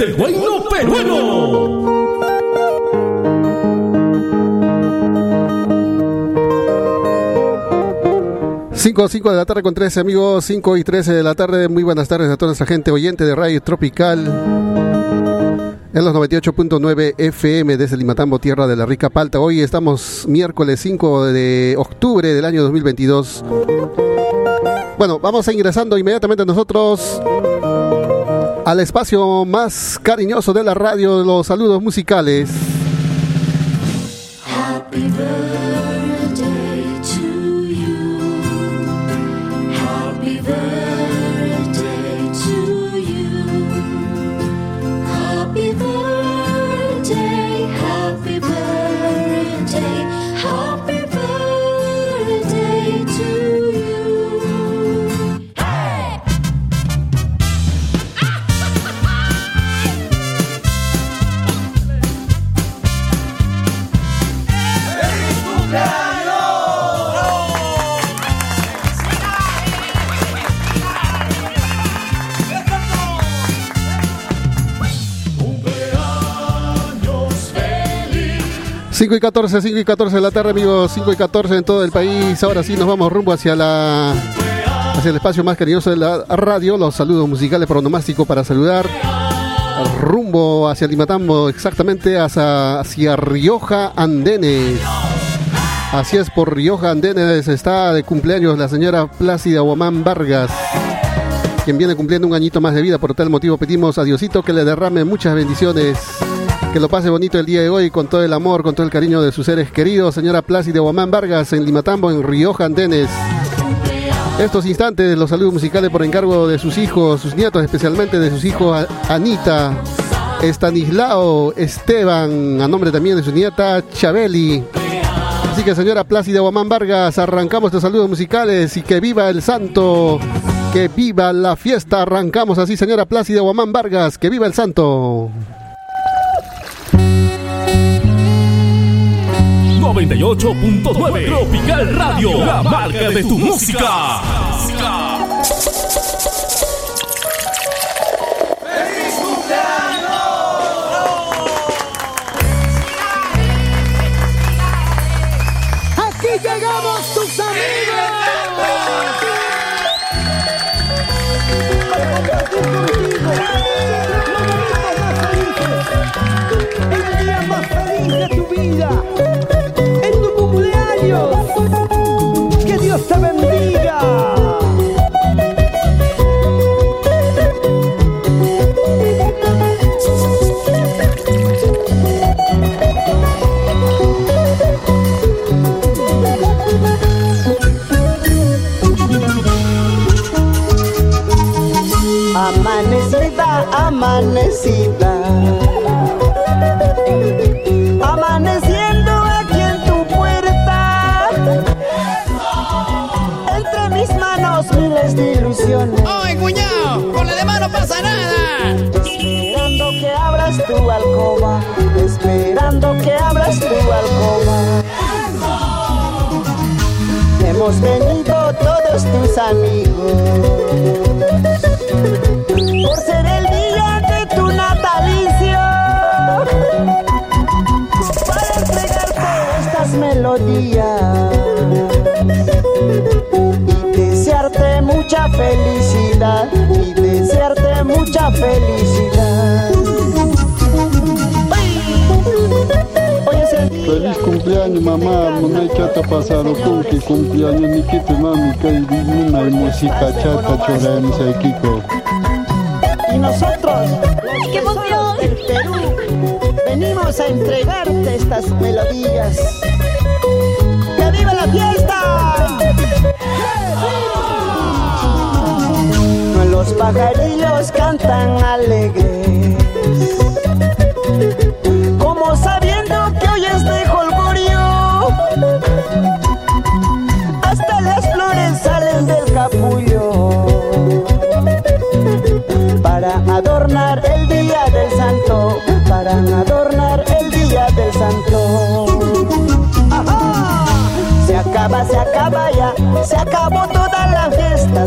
El bueno peruano. Cinco, cinco de la tarde con 13 amigos, 5 y 13 de la tarde. Muy buenas tardes a toda nuestra gente oyente de Radio Tropical. En los 98.9 FM desde Limatambo, tierra de la rica palta. Hoy estamos miércoles 5 de octubre del año 2022. Bueno, vamos a ingresando inmediatamente nosotros al espacio más cariñoso de la radio, los saludos musicales. 5 y 14, 5 y 14 de la tarde, amigos, 5 y 14 en todo el país. Ahora sí nos vamos rumbo hacia la hacia el espacio más cariñoso de la radio, los saludos musicales pronomástico para saludar. Rumbo hacia Limatambo, exactamente hacia, hacia Rioja Andenes. Así es, por Rioja Andenes está de cumpleaños la señora Plácida Guamán Vargas, quien viene cumpliendo un añito más de vida. Por tal motivo pedimos a Diosito que le derrame muchas bendiciones que lo pase bonito el día de hoy con todo el amor, con todo el cariño de sus seres queridos. Señora Plácida Guamán Vargas en Limatambo, en Rioja Andenes. Estos instantes, los saludos musicales por encargo de sus hijos, sus nietos, especialmente de sus hijos Anita, Estanislao, Esteban, a nombre también de su nieta Chabeli. Así que señora Plácida Guamán Vargas, arrancamos estos saludos musicales y que viva el santo, que viva la fiesta. Arrancamos así, señora Plácida Guamán Vargas, que viva el santo. 98.9 Tropical Radio, la marca de tu música. El día más feliz de tu vida. En tu cumpleaños. Que Dios te bendiga. Amanecida, amanecida. Ilusiones. ¡Ay, cuñado! ¡Con la de mano pasa nada! Esperando que abras tu alcoba. Esperando que abras tu alcoba. Hemos venido todos tus amigos. Por ser el día de tu natalicio. Para entregarte estas melodías. Mucha felicidad. Y desearte mucha felicidad. Feliz cumpleaños mamá, mamá chata pasado con que cumpleaños ni que te mami que una música chata chora en Kiko. Y nosotros, los que somos del Perú, venimos a entregarte estas melodías. ¡Que viva la fiesta! Los pajarillos cantan alegres, como sabiendo que hoy es de jolgorio. Hasta las flores salen del capullo para adornar el día del santo, para adornar el día del santo. Se acaba, se acaba ya, se acabó toda la fiesta,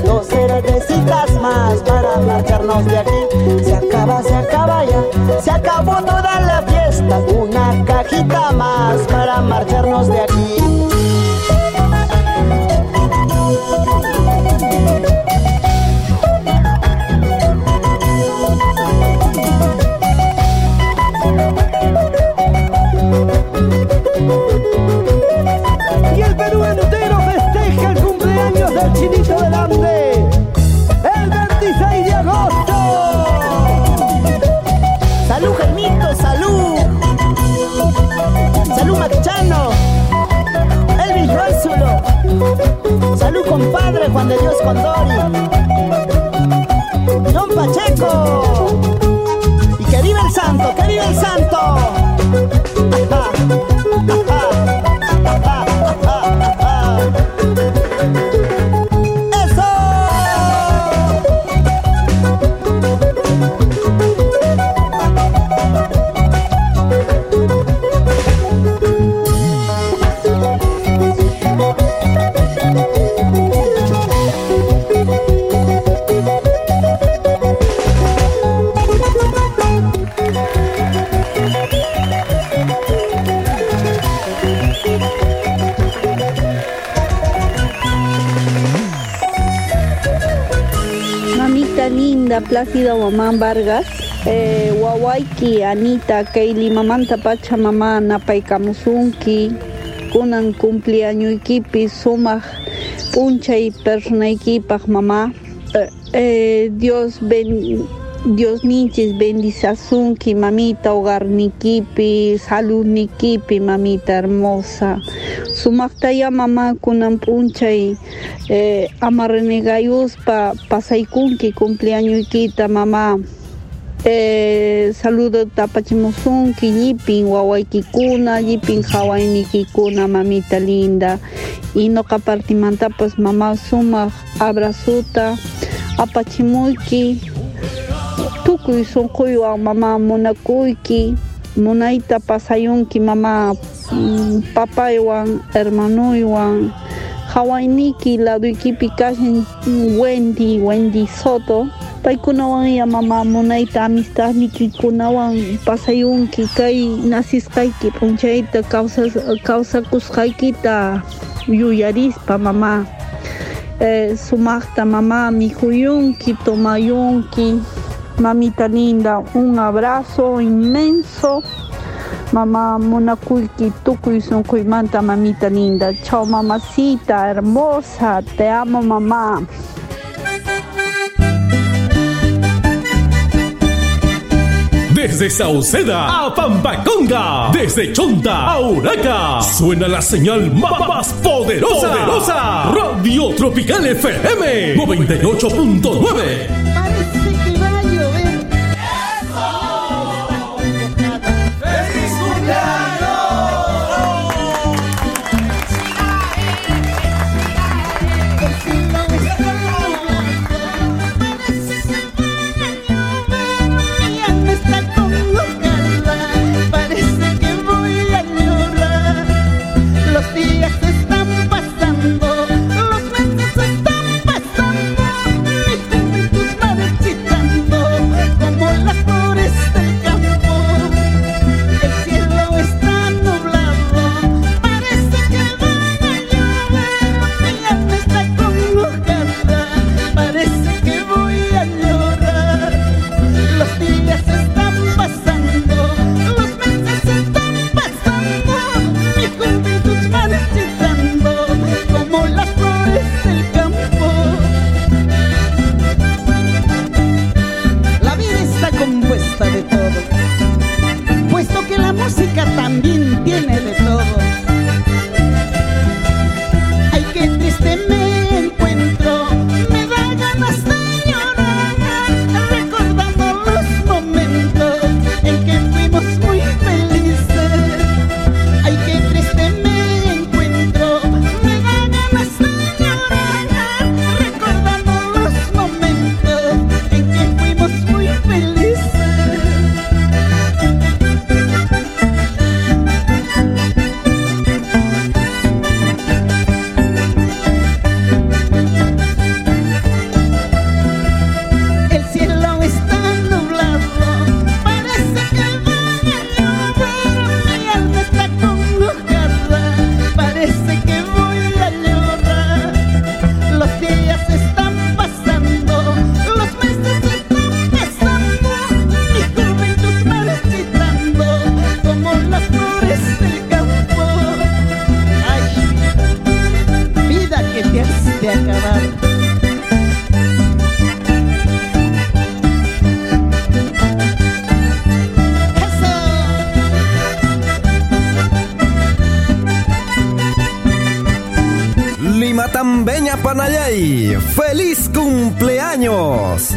de aquí. Se acaba, se acaba ya, se acabó toda la fiesta. Una cajita más para marcharnos de aquí. Y el Perú entero festeja el cumpleaños del Chinito Salud, compadre Juan de Dios Condori. John Pacheco. Y que viva el santo, que viva el santo. Plácida Mamá Vargas, eh, Wawaiki, Anita, Keili, Mamanta Pacha, Mamá, Napay Kamusunki, Kunan cumpleaños equipi, Sumaj, Puncha y persona mamá. Eh, eh, Dios ben, Dios nichis bendizasunki, mamita, hogar nikipi, salud nikipi, mamita hermosa. Sumaktaya mamá kunan punchay eh, amarrenegayuspa pasaykunki cumpleaños ikita mamá. Eh, saludo tapachimusunki yipin wawaykikuna yipin hawaynikikuna mamita linda y no partimanta pues mamá suma abrazuta apachimuyki tukuy sunquywan mamá munakuyki munayta pasayunki mamá mm, papaywan hermanuywan hawayniki laduykipi kashan Wendy Wendy Soto. Paykunawan ya mamá munayta amistadnikikunawan pasayunki kay nasisqayki p'unchayta kawsas kawsakusqaykita yuyarispa mamá eh, sumaqta mamá mijuyunki tomayunki mamita linda un abrazo inmenso Mamá Monacuyki, Tukuy Sunkuymanta, mamita linda. Chao, mamacita hermosa. Te amo, mamá. Desde Sauceda a Pampaconga, desde Chonta a Uraca, suena la señal más poderosa, poderosa. Radio Tropical FM 98.9. Matambeña Panayay. ¡Feliz cumpleaños!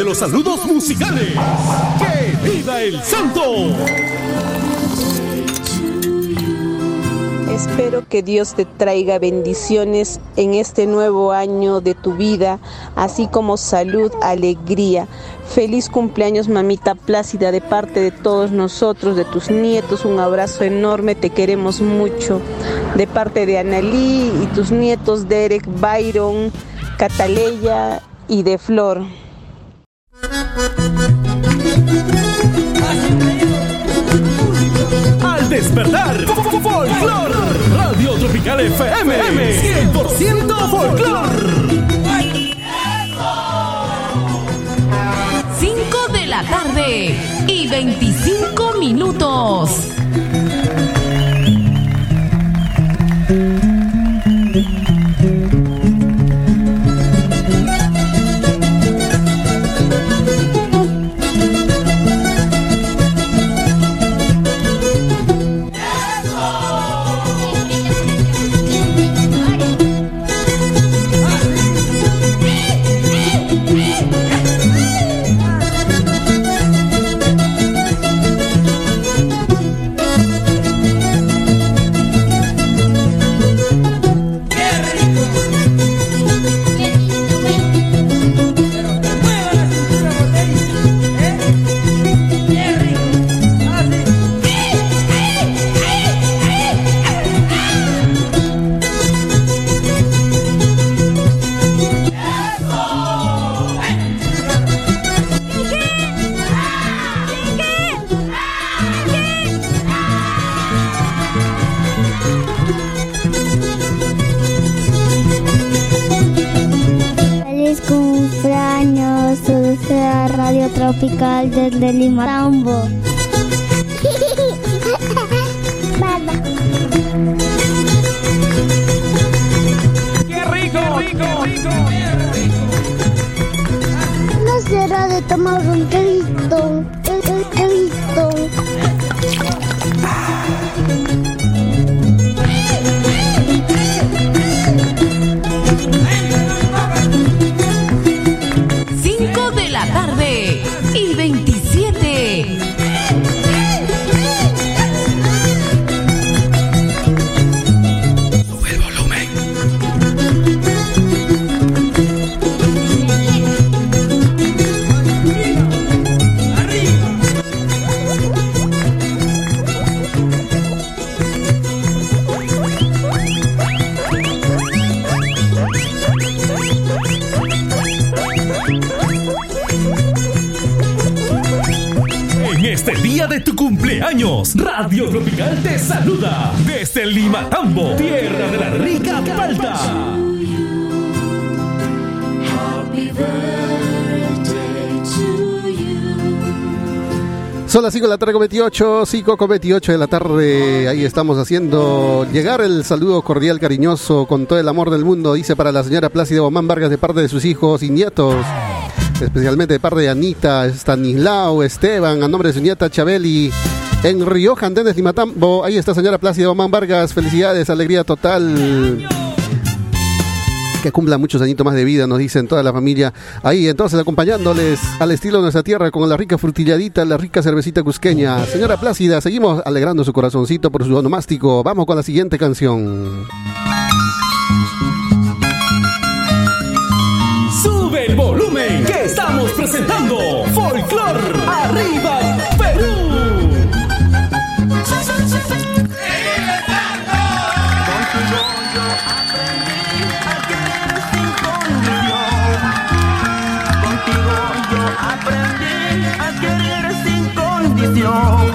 De los saludos musicales. ¡Que viva el santo! Espero que Dios te traiga bendiciones en este nuevo año de tu vida, así como salud, alegría. Feliz cumpleaños, mamita Plácida, de parte de todos nosotros, de tus nietos. Un abrazo enorme, te queremos mucho. De parte de Analí y tus nietos, Derek, Byron, Cataleya y de Flor. Al despertar, folclor. Radio Tropical FM. 100% folclor. 5 de la tarde y 25 minutos. Tropical desde Lima Tambo. ¡Qué rico! rico, rico! No será de tomar un trito. Cinco Tropical te saluda desde Lima Tambo, tierra de la rica palta. Son las 5 de la tarde con 28, 5 con 28 de la tarde. Ahí estamos haciendo llegar el saludo cordial, cariñoso, con todo el amor del mundo. Dice para la señora Plácida Bomán Vargas de parte de sus hijos y nietos. Especialmente de parte de Anita, Stanislao, Esteban, a nombre de su nieta Chabeli. En Rioja, Andenes, Limatambo. Ahí está señora Plácida Bomán Vargas. Felicidades, alegría total. Que cumpla muchos añitos más de vida, nos dicen toda la familia. Ahí, entonces, acompañándoles al estilo de nuestra tierra con la rica frutilladita, la rica cervecita cusqueña. Señora Plácida, seguimos alegrando su corazoncito por su onomástico. Vamos con la siguiente canción. Sube el volumen que estamos presentando Folklor Arriba your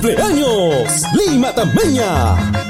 cumpleaños! ¡Lima Tameña!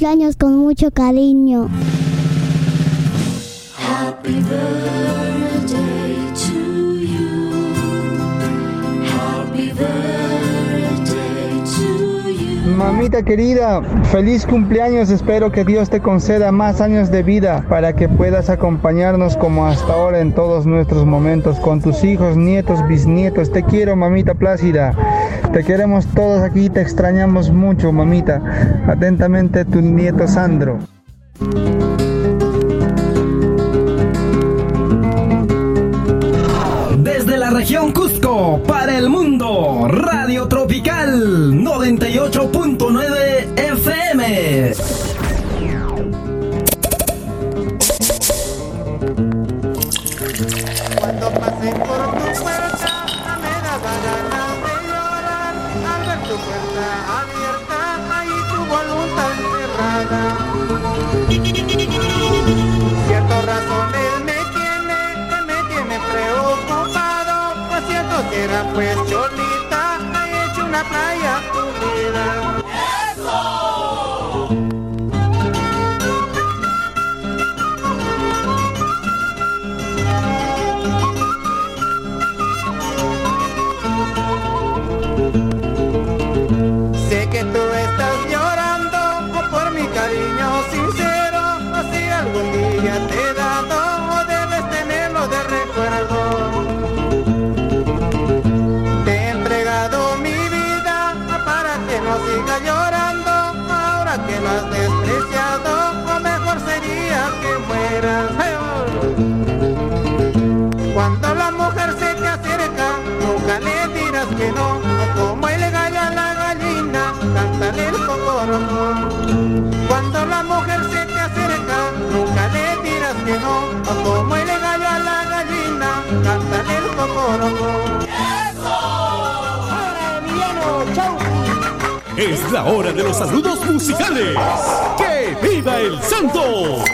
Cumpleaños con mucho cariño. Happy birthday to you. Happy birthday to you. Mamita querida, feliz cumpleaños. Espero que Dios te conceda más años de vida para que puedas acompañarnos como hasta ahora en todos nuestros momentos con tus hijos, nietos, bisnietos. Te quiero, mamita plácida. Te queremos todos aquí, te extrañamos mucho, mamita. Atentamente, tu nieto Sandro. Desde la región Cusco, para el mundo, Radio Tropical 98.9 era pues cholita, he hecho una playa el cocorocó. Cuando la mujer se te acerca, nunca le dirás que no, como el gallo a la gallina, cántale el cocorocó. Es la hora de los saludos musicales. ¡Que viva el santo!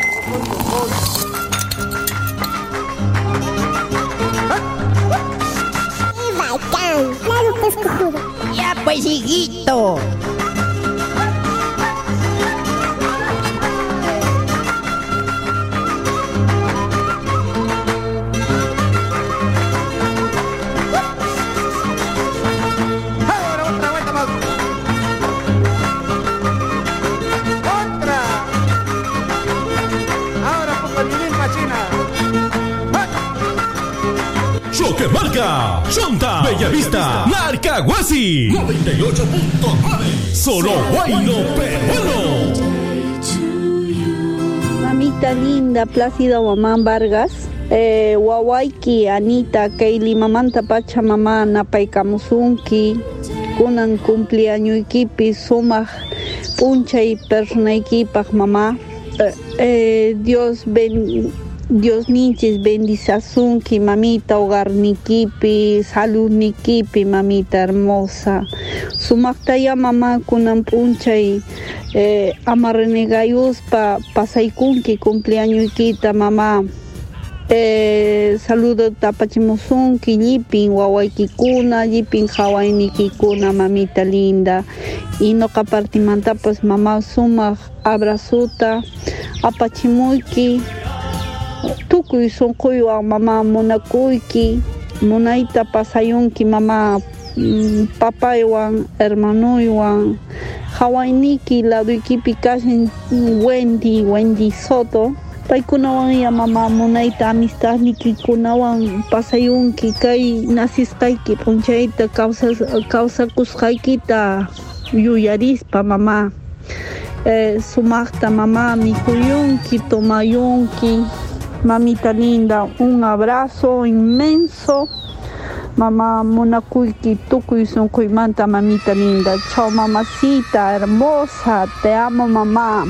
Ya pues, hijito. Marca, Chonta, Bellavista, Narcahuasi, 98.9, solo Guayno Peruano. Mamita linda, Plácida Mamán Vargas. Eh, Wawaiki, Anita, Keili, Mamanta Pacha, Mamá, Napay Kamusunki, Kunan cumpleaños equipi, Sumaj, Puncha y persona equipa, mamá. Eh, eh, Dios ben, Dios nichis bendizasunki, mamita, hogar nikipi, salud nikipi, mamita hermosa. Sumaktaya mamá kunan puncha y eh, amarrenegayus pa pasaikunki cumpleaños ikita mamá. Eh, saludo tapachimusunki, yipin wawaykikuna, yipin hawaynikikuna, mamita linda. Y no partimanta pues mamá suma abrazuta, apachimuyki, tukuy sunquywan mamá munakuyki, munayta pasayunki mamá mm, papaywan, hermanuywan, hawayniki laduykipi kashin Wendy, Wendy Soto. Paykunawan ya mamá munayta amistadnikikunawan pasayunki kay nasisqayki p'unchayta kawsas kawsakusqaykita yuyarispa mamá. Eh, sumaqta mamá mikuyunki, tomayunki. Mamita linda, un abrazo inmenso. Mamá munakuyki tukuy sunquymanta mamita linda. Chao mamacita hermosa, te amo mamá.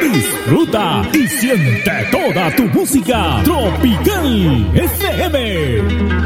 Disfruta y siente toda tu música tropical FM.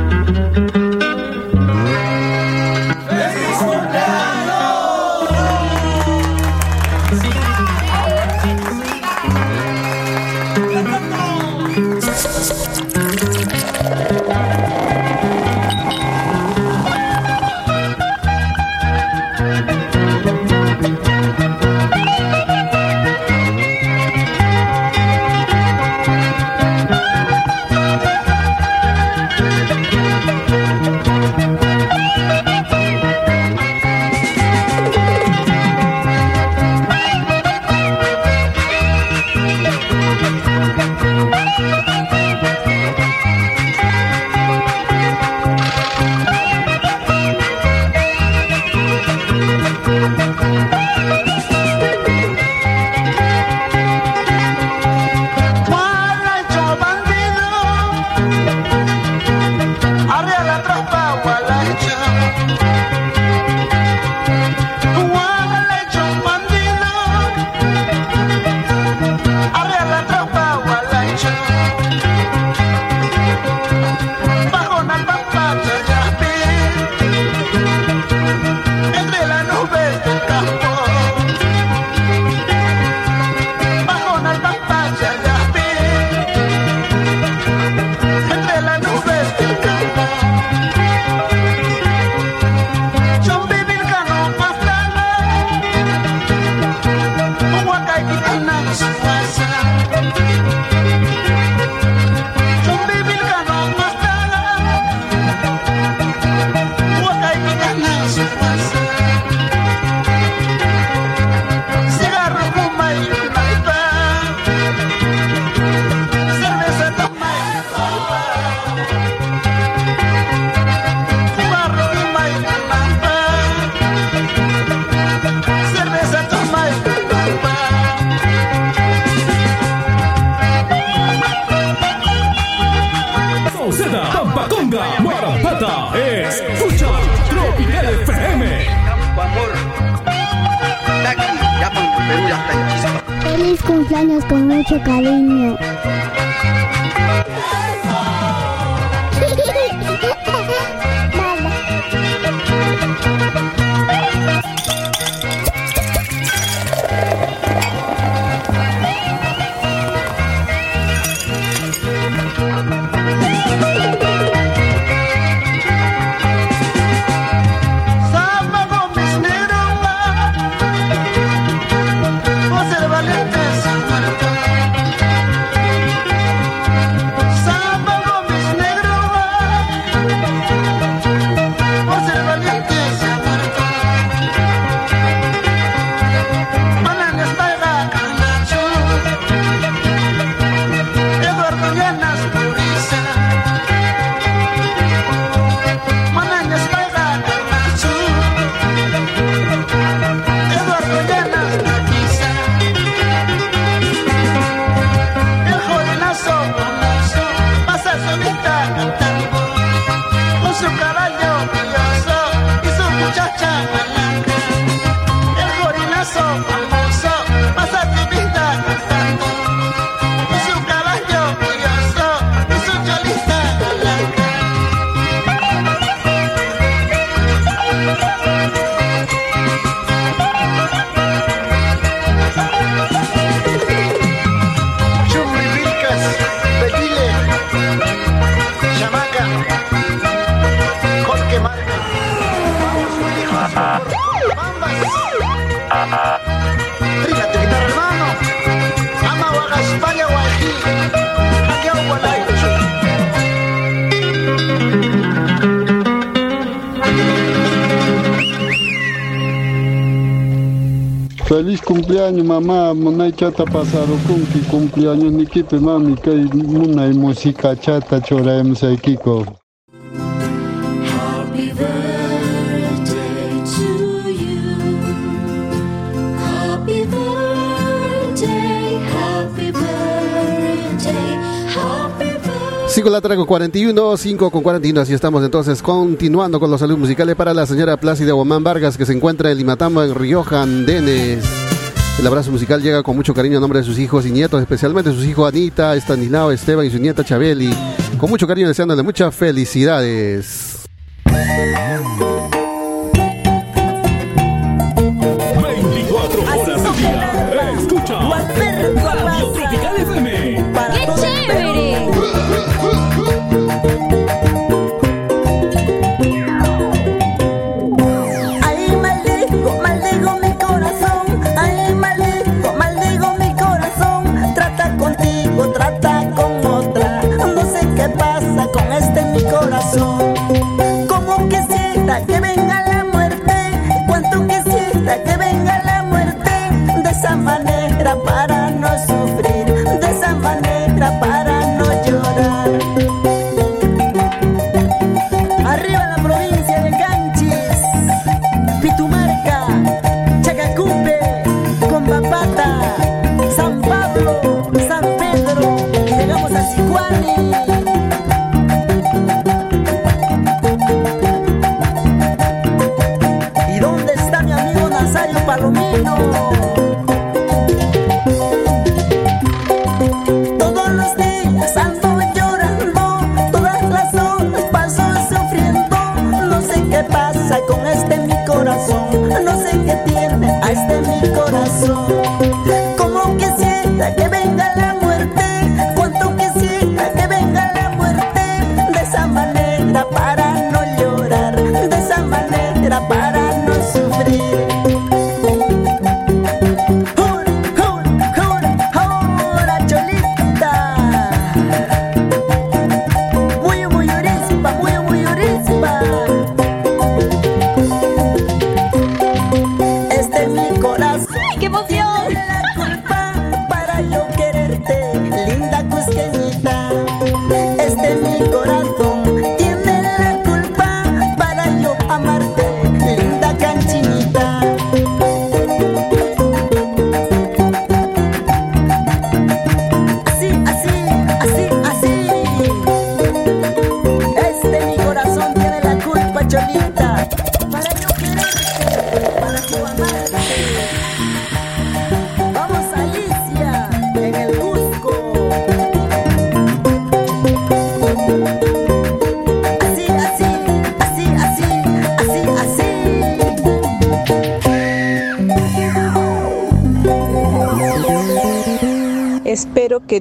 con mucho cariño. ma munay chata pasarukunki cumpleaños ni nikipi mami kay munay música chata churayamsaykiko la Trago 41, 5 con 41. Así estamos entonces continuando con los saludos musicales para la señora Plácida Guamán Vargas que se encuentra en Limatamba, en Rioja, Andenes. El abrazo musical llega con mucho cariño a nombre de sus hijos y nietos, especialmente sus hijos Anita, Estanislao, Esteban y su nieta Chabeli. Con mucho cariño deseándole muchas felicidades.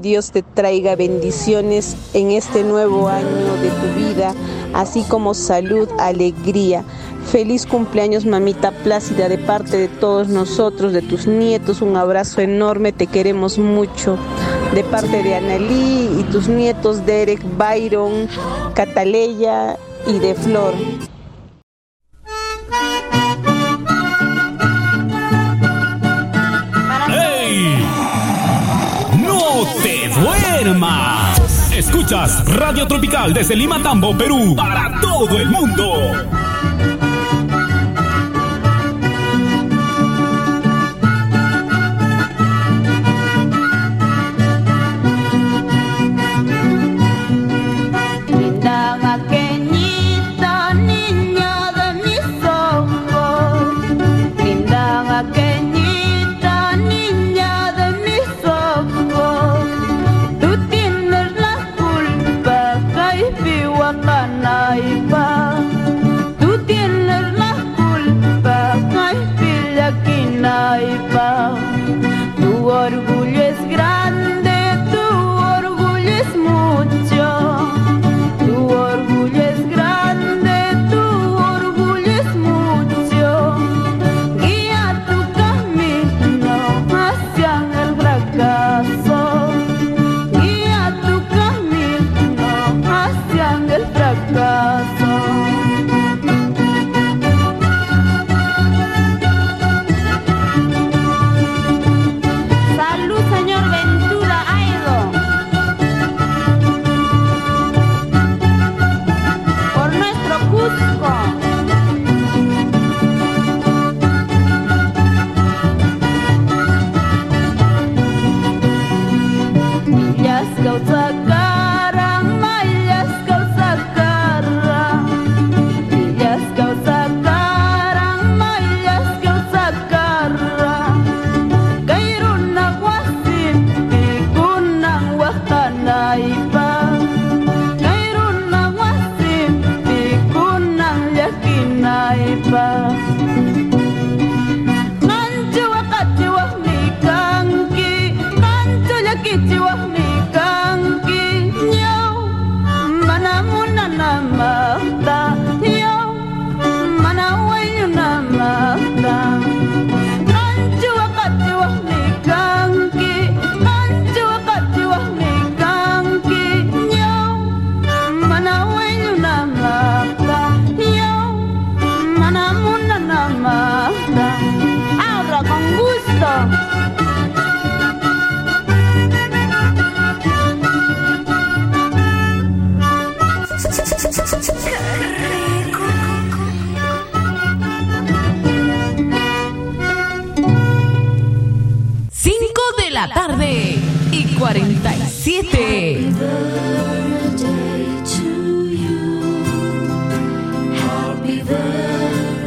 Dios te traiga bendiciones en este nuevo año de tu vida, así como salud, alegría. Feliz cumpleaños, mamita Plácida, de parte de todos nosotros, de tus nietos. Un abrazo enorme, te queremos mucho. De parte de Analí y tus nietos Derek, Byron, Cataleya y de Flor. Radio Tropical desde Lima Tambo, Perú, para todo el mundo.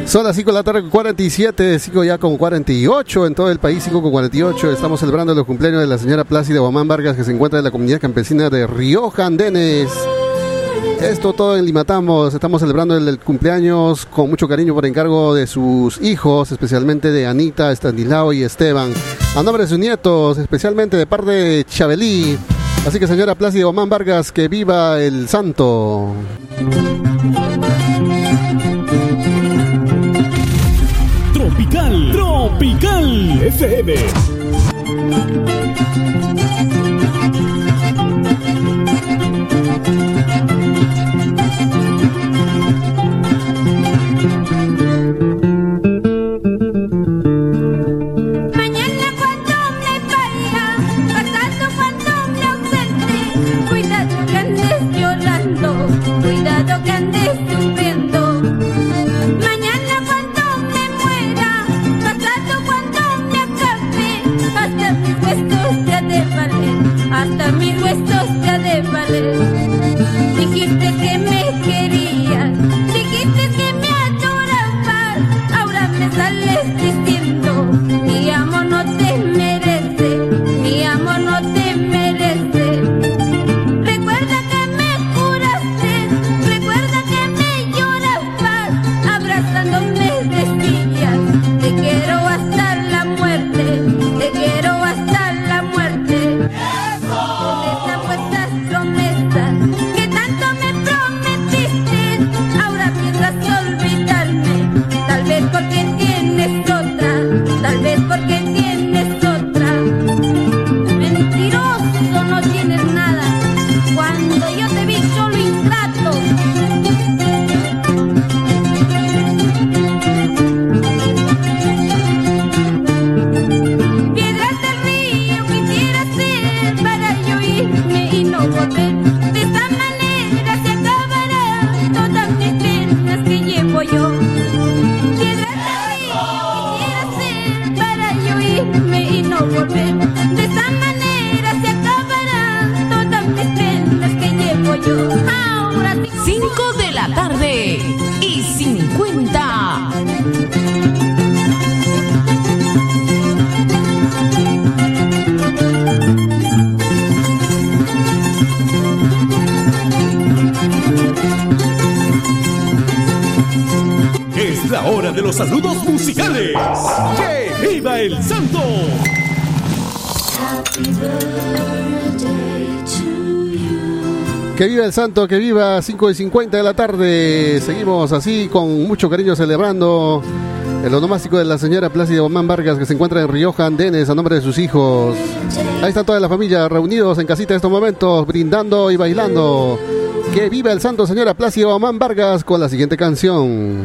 Son las 5 de la tarde con 47, 5 ya con 48 en todo el país, 5 con 48. Estamos celebrando los cumpleaños de la señora Plácida Guamán Vargas que se encuentra en la comunidad campesina de Rioja Andenes. Esto todo en Limatamos. Estamos celebrando el, cumpleaños con mucho cariño por encargo de sus hijos, especialmente de Anita, Estanislao y Esteban. A nombre de sus nietos, especialmente de parte de Chabelí. Así que señora Plácida Guamán Vargas, que viva el santo. Tropical, FM. Santo, que viva 5 y 50 de la tarde. Seguimos así con mucho cariño celebrando el onomástico de la señora Plácida Omán Vargas que se encuentra en Rioja Andenes a nombre de sus hijos. Ahí está toda la familia reunidos en casita en estos momentos, brindando y bailando. Que viva el santo señora Plácida Omán Vargas con la siguiente canción.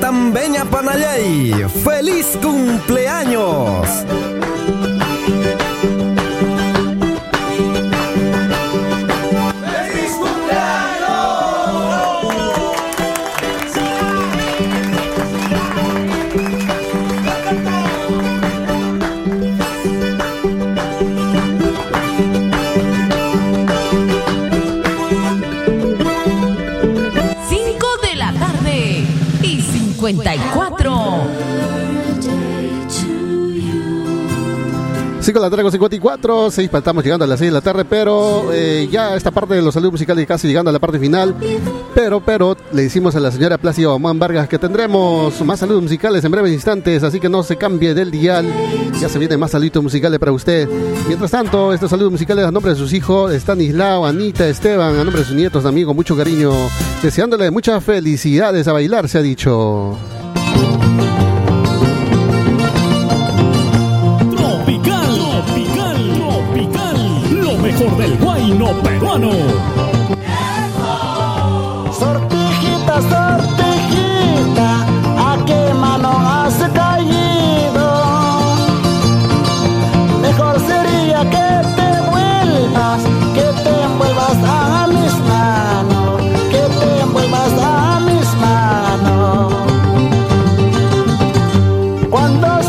Lima Tambeña Panayay, feliz cumpleaños. 54. 5 de la tarde con 54, 6, estamos llegando a las 6 de la tarde, pero eh, ya esta parte de los saludos musicales casi llegando a la parte final. Pero, pero, le decimos a la señora Plácido Omán Vargas que tendremos más saludos musicales en breves instantes, así que no se cambie del dial. Ya se vienen más saludos musicales para usted. Mientras tanto, estos saludos musicales a nombre de sus hijos, Stanislao, Anita, Esteban, a nombre de sus nietos, amigos, mucho cariño, deseándole muchas felicidades a bailar, se ha dicho. Mejor del guayno peruano. Sortijita, sortijita, ¿a qué mano has caído? Mejor sería que te vuelvas, que te envuelvas a mis manos, que te envuelvas a mis manos. Cuando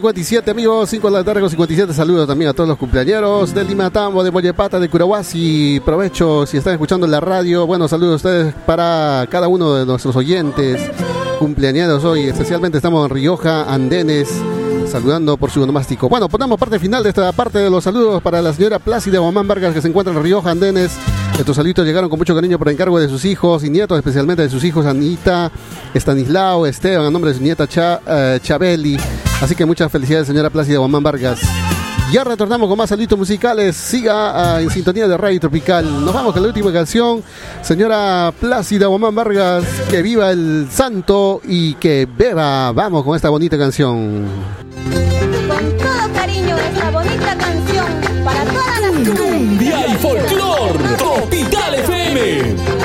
57 amigos, 5 de la tarde con 57 saludos también a todos los cumpleañeros de Lima Tambo, de Mollepata, de Curahuasi. Provecho si están escuchando la radio. Bueno, saludos a ustedes para cada uno de nuestros oyentes cumpleañeros hoy. Especialmente estamos en Rioja, Andenes, saludando por su onomástico. Bueno, ponemos parte final de esta parte de los saludos para la señora Plácida Guamán Vargas que se encuentra en Rioja, Andenes. Estos saluditos llegaron con mucho cariño por encargo de sus hijos y nietos, especialmente de sus hijos Anita, Estanislao, Esteban, a nombre de su nieta Cha- eh, Chabeli. Así que muchas felicidades, señora Plácida Guamán Vargas. Ya retornamos con más saluditos musicales. Siga ah, en sintonía de Radio Tropical. Nos vamos con la última canción. Señora Plácida Guamán Vargas, que viva el santo y que beba. Vamos con esta bonita canción. Con todo cariño esta bonita canción para todas las Cumbia y folclor. Tropical FM.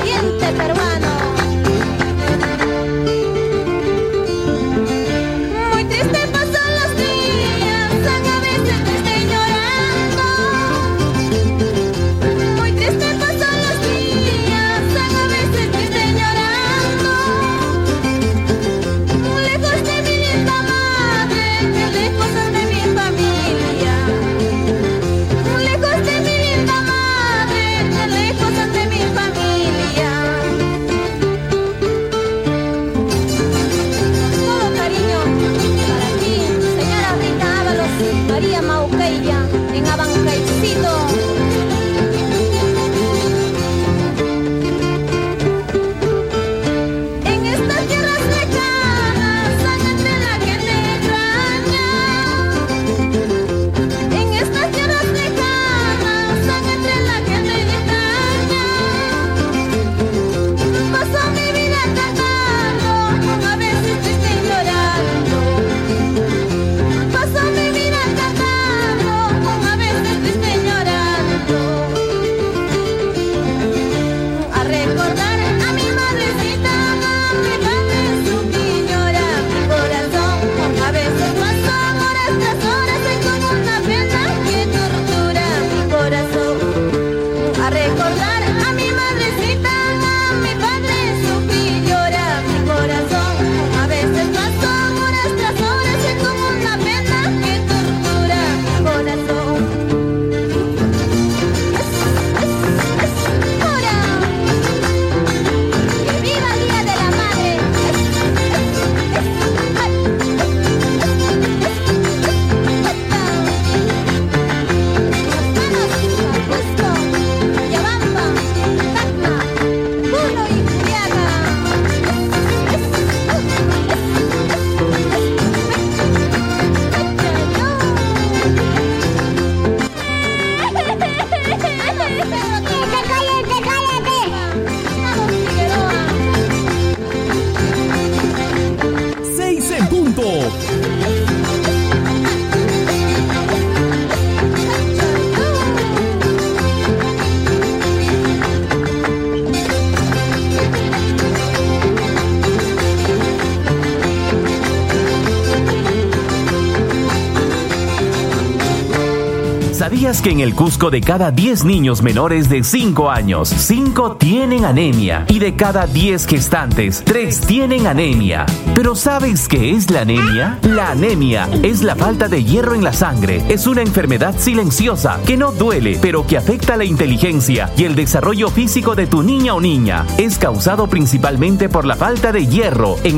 ¿Sabías que en el Cusco de cada 10 niños menores de 5 años, 5 tienen anemia? Y de cada 10 gestantes, 3 tienen anemia. ¿Pero sabes qué es la anemia? La anemia es la falta de hierro en la sangre. Es una enfermedad silenciosa que no duele, pero que afecta la inteligencia y el desarrollo físico de tu niña o niña. Es causado principalmente por la falta de hierro en